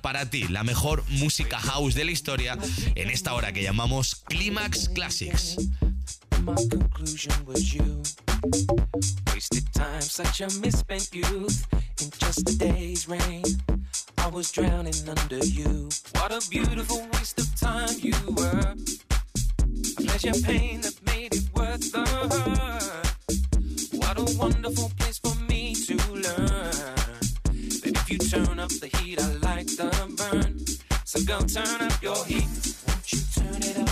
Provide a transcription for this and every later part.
para ti la mejor música house de la historia en esta hora que llamamos Climax Classics. my conclusion was you. Wasted time, such a misspent youth. In just a day's rain, I was drowning under you. What a beautiful waste of time you were. A pleasure pain that made it worth the hurt. What a wonderful place for me to learn. you turn up the heat, I like the burn. So go turn up your heat. Won't you turn it up?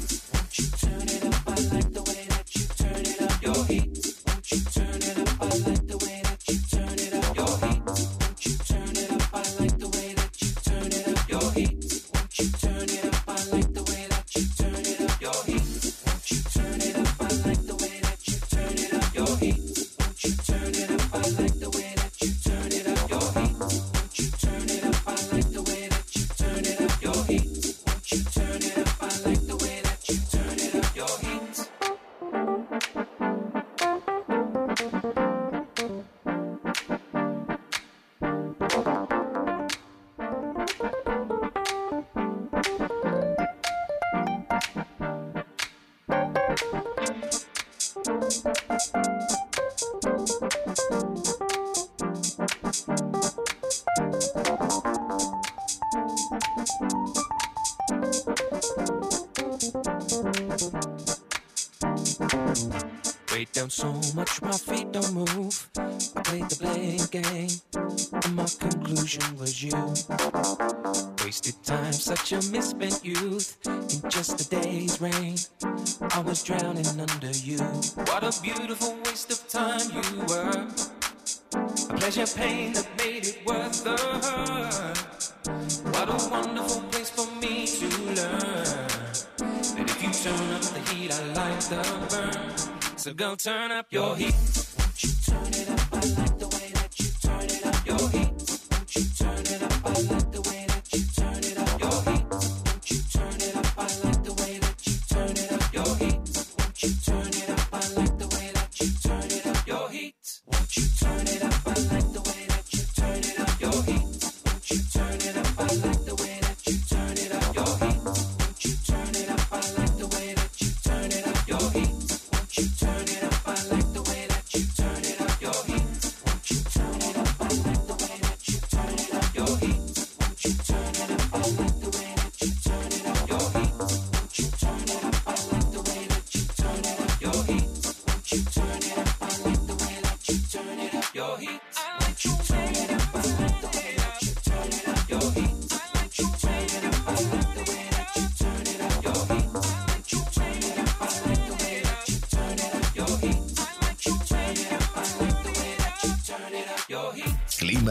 played the blame game, and my conclusion was you. Wasted time, such a misspent youth. In just a day's rain, I was drowning under you. What a beautiful waste of time you were. A pleasure pain that made it worth the hurt. What a wonderful place for me to learn. And if you turn up the heat, I like the burn. So go turn up your heat.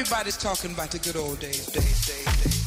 Everybody's talking about the good old days, days, days, days.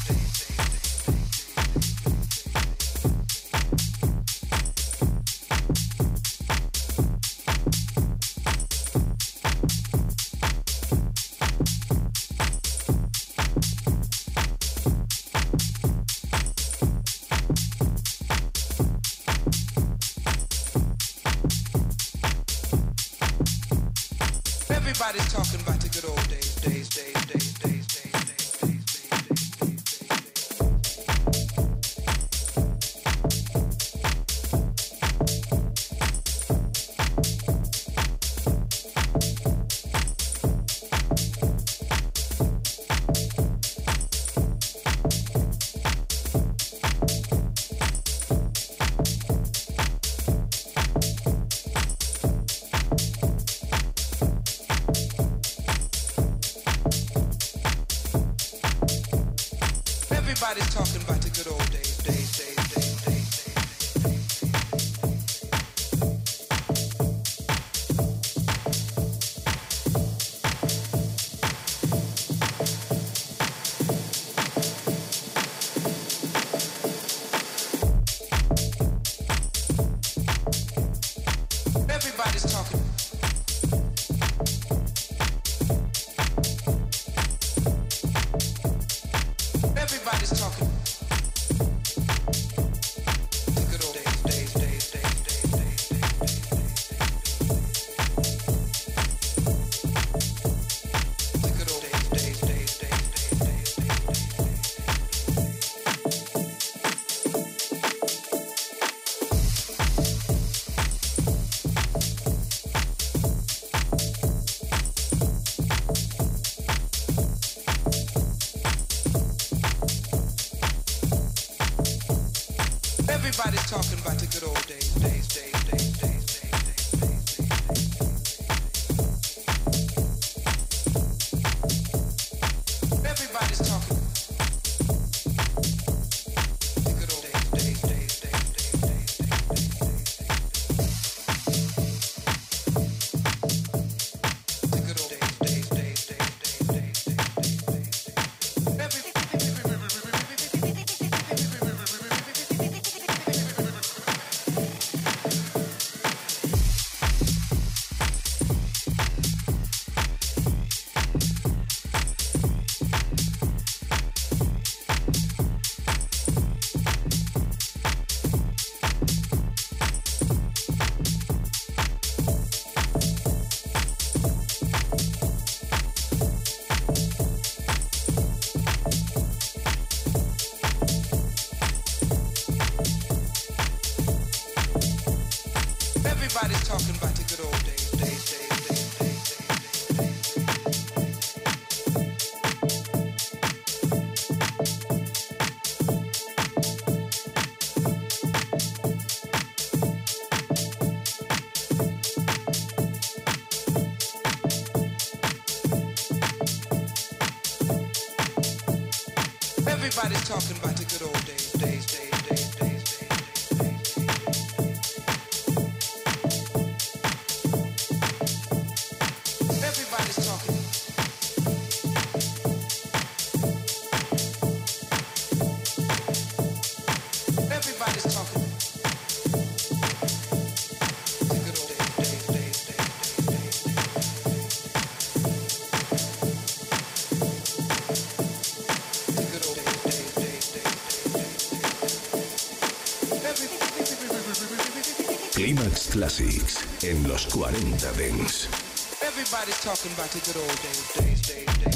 Classics en los 40 Dents. Everybody's talking about the good old days, days, days, days.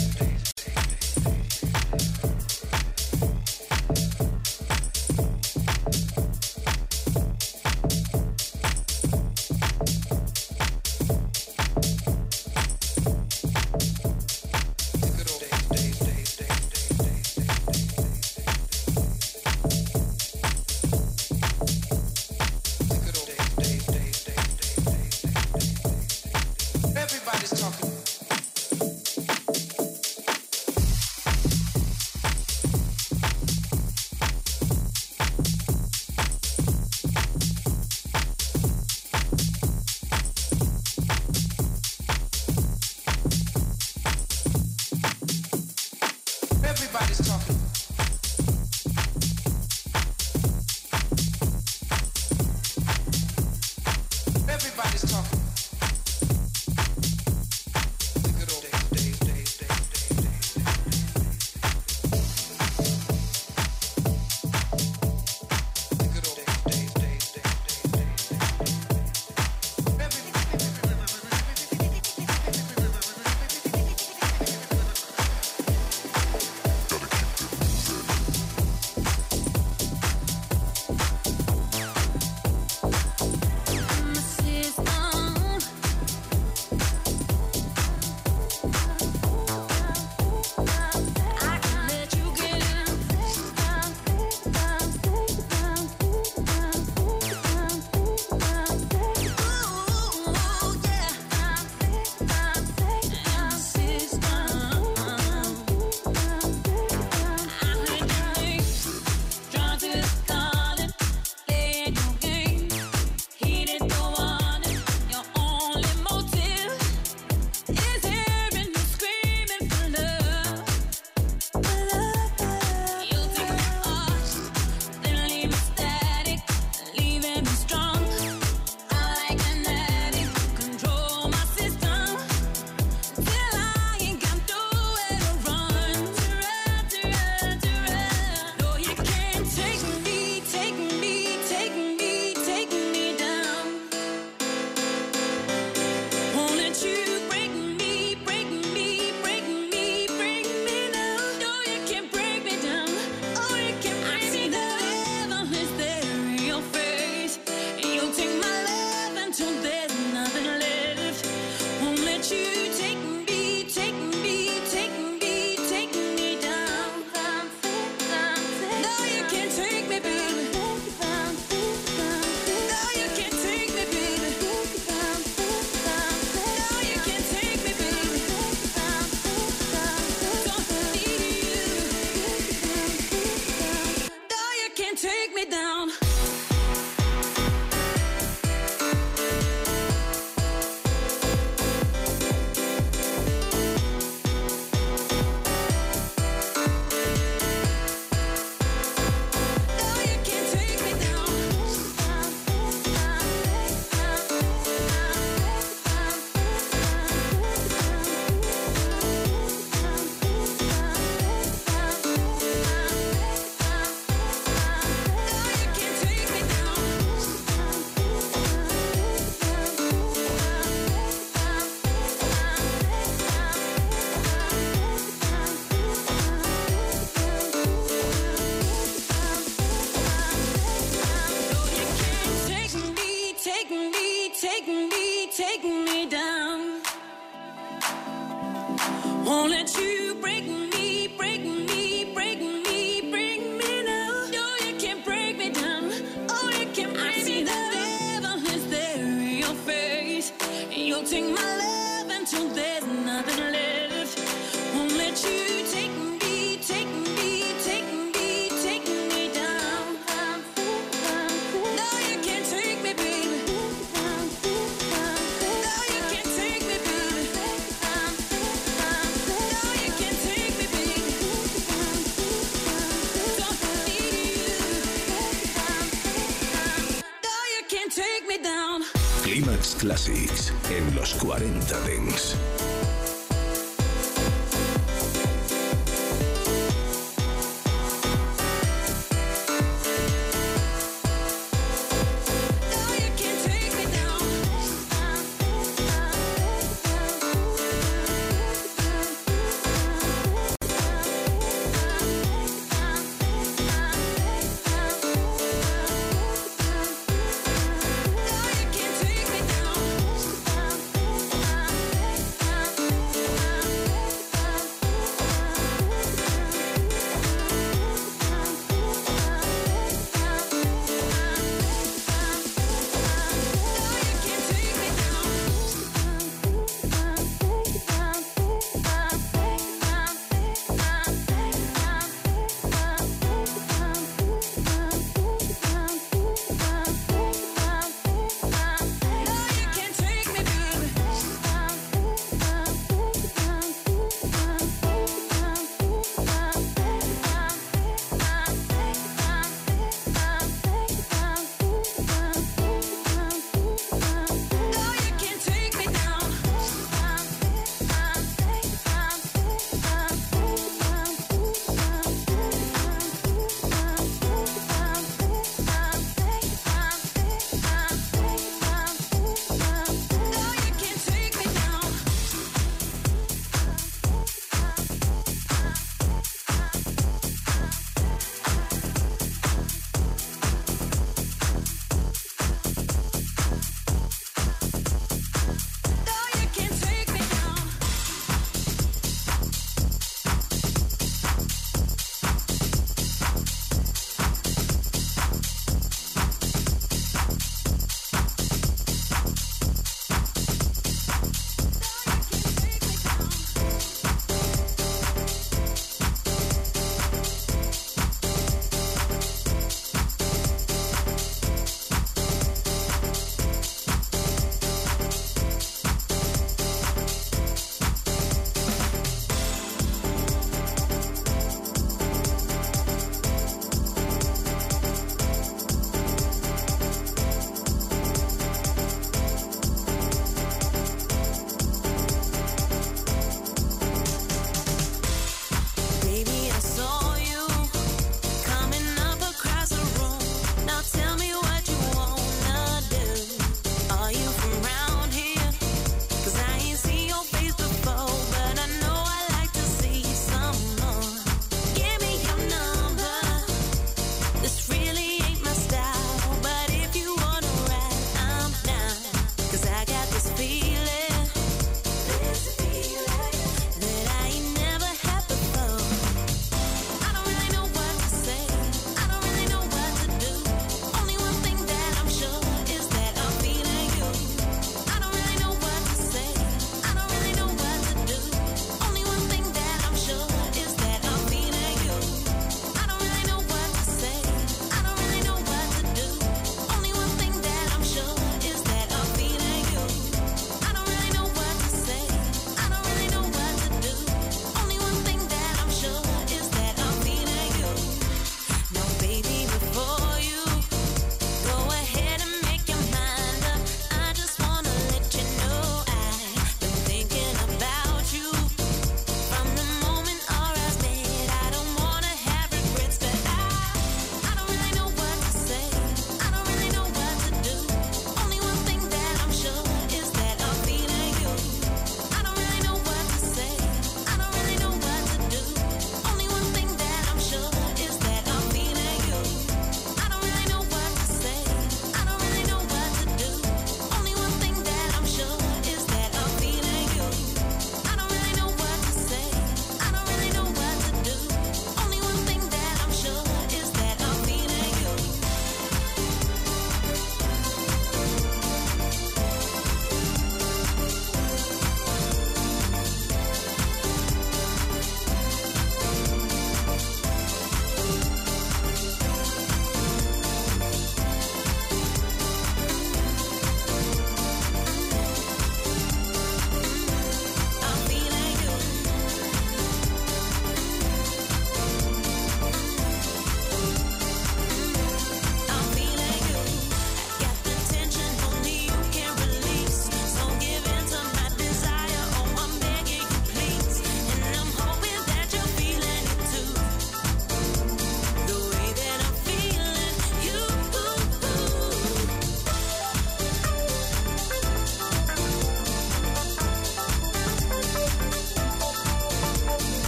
Classics en los 40 Dents.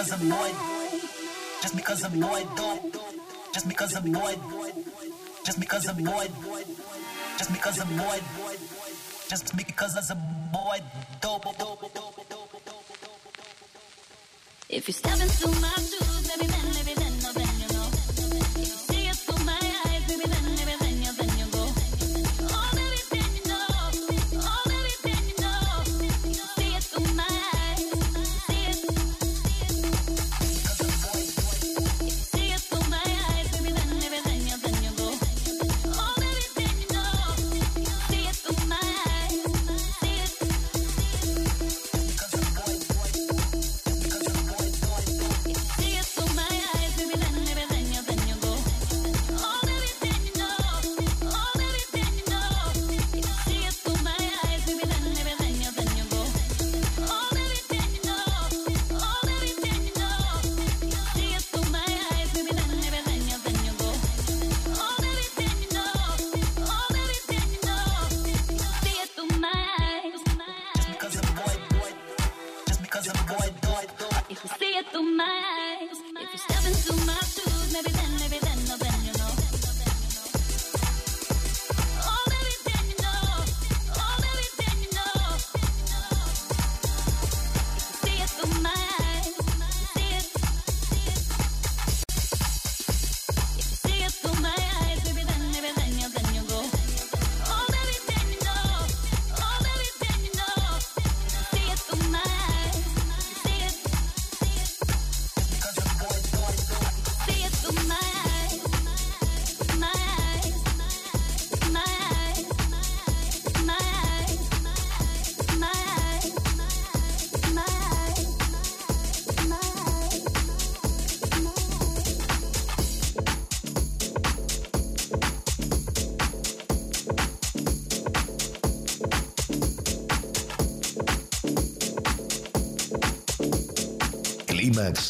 because I'm annoyed. Just because I'm annoyed, don't. Just because I'm annoyed. Just because I'm annoyed. Just because I'm annoyed. Just because I'm annoyed, dope. If you're stepping through my shoes, baby man, baby.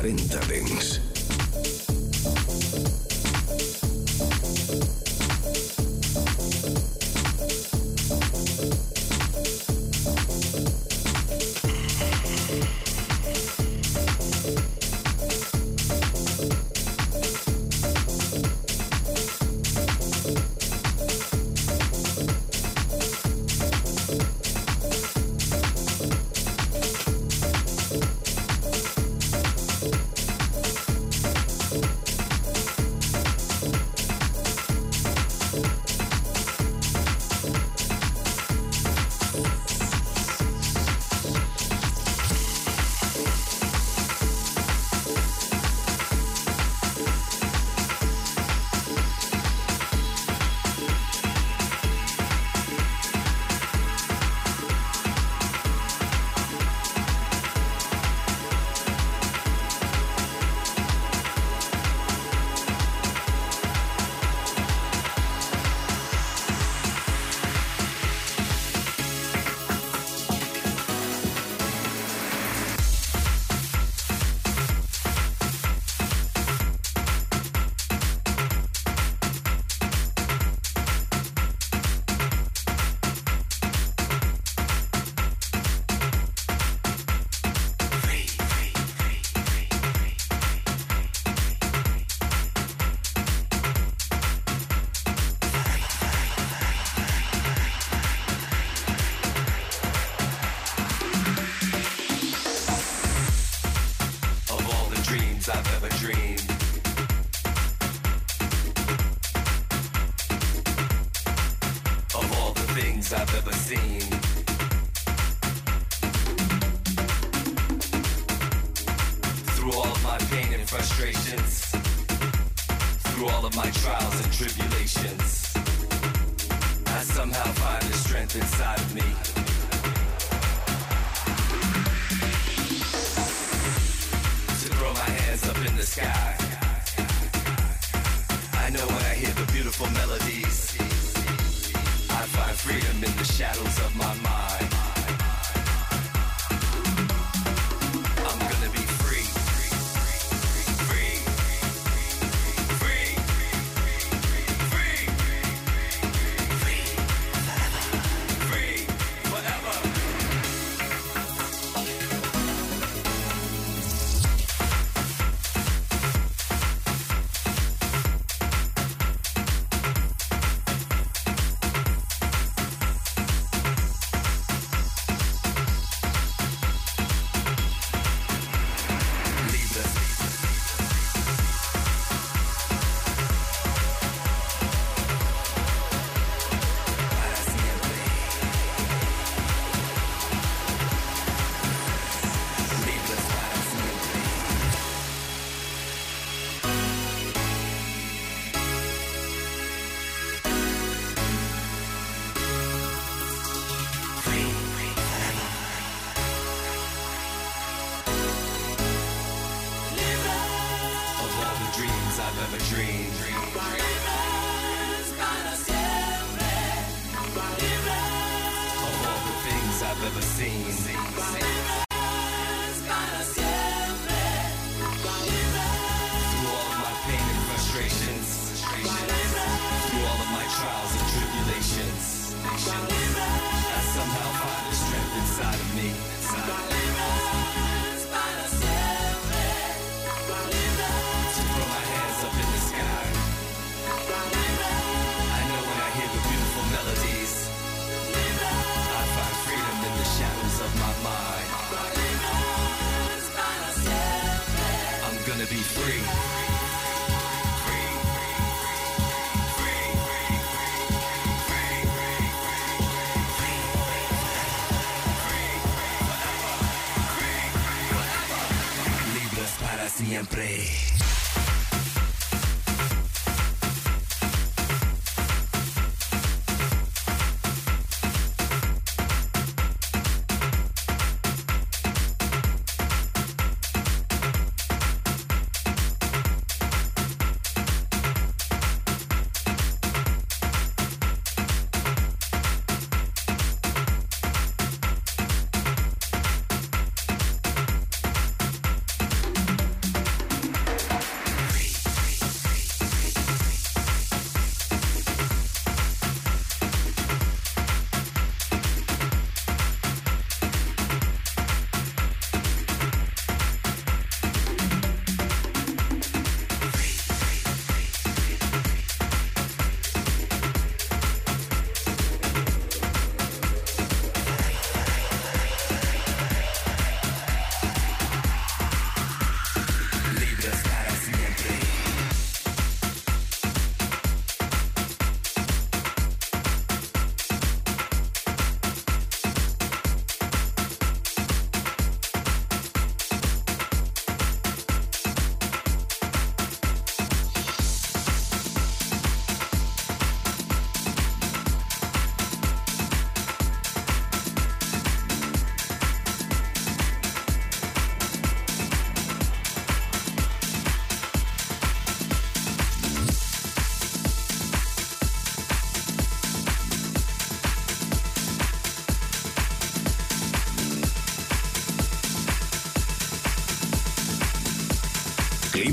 40 Dents.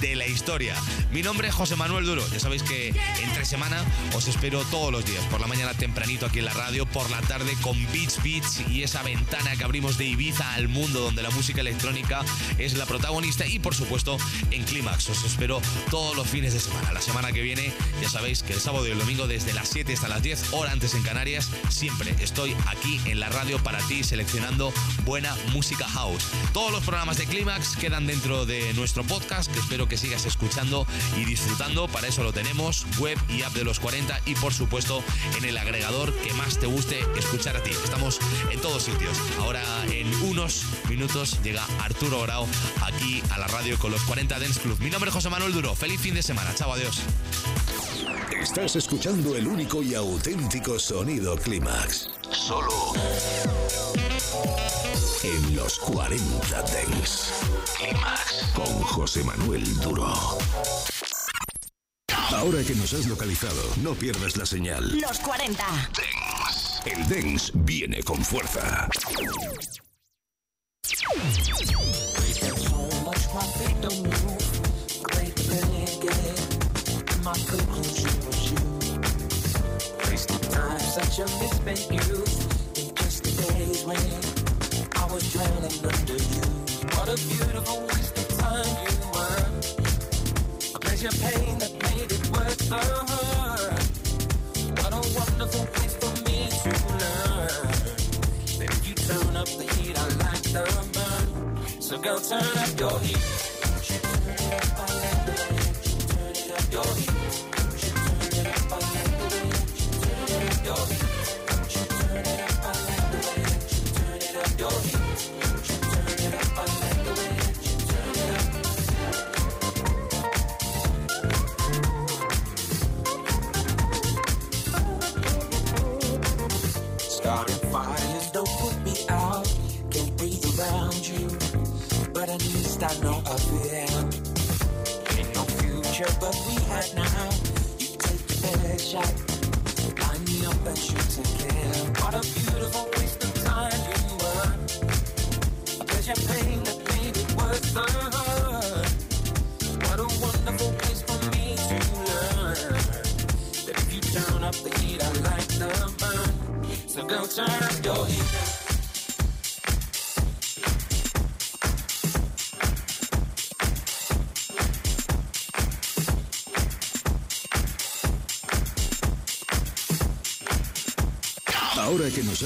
de la historia. Mi nombre es José Manuel Duro. Ya sabéis que entre semana os espero todos los días, por la mañana tempranito aquí en la radio, por la tarde con Beats Beats y esa ventana que abrimos de Ibiza al mundo donde la música electrónica es la protagonista y por supuesto en Clímax. Os espero todos los fines de semana. La semana que viene ya sabéis que el sábado y el domingo desde las 7 hasta las 10, hora antes en Canarias, siempre estoy aquí en la radio para ti seleccionando buena música house. Todos los programas de Clímax quedan dentro de nuestro podcast que espero que sigas escuchando y disfrutando. Para eso lo tenemos, web y app de los 40 y por supuesto en el agregador que más te guste escuchar a ti. Estamos en todos sitios. Ahora en unos minutos llega Arturo Grau aquí a la radio con los 40 Dance Club. Mi nombre es José Manuel Duro. Feliz fin de semana. Chao, adiós. Estás escuchando el único y auténtico sonido Clímax. Solo en los 40 Dents. Clímax con José Manuel Duro. Ahora que nos has localizado, no pierdas la señal. Los 40. El Dens viene con fuerza. Such a misspent youth in just the days when I was drowning under you. What a beautiful waste of time you were. A pleasure pain that made it worth the hurt. What a wonderful place for me to learn. If you turn up the heat, I like the burn. So go turn up your heat. Turn it up, your heat. Turn it up, I like future, but we had now. You take the bad shot, line me up and shoot kill. What a beautiful waste of time you were. A pleasure pain that made it worth the hurt. What a wonderful place for me to learn. That if you turn up the heat, I like the burn. So go turn up your heat.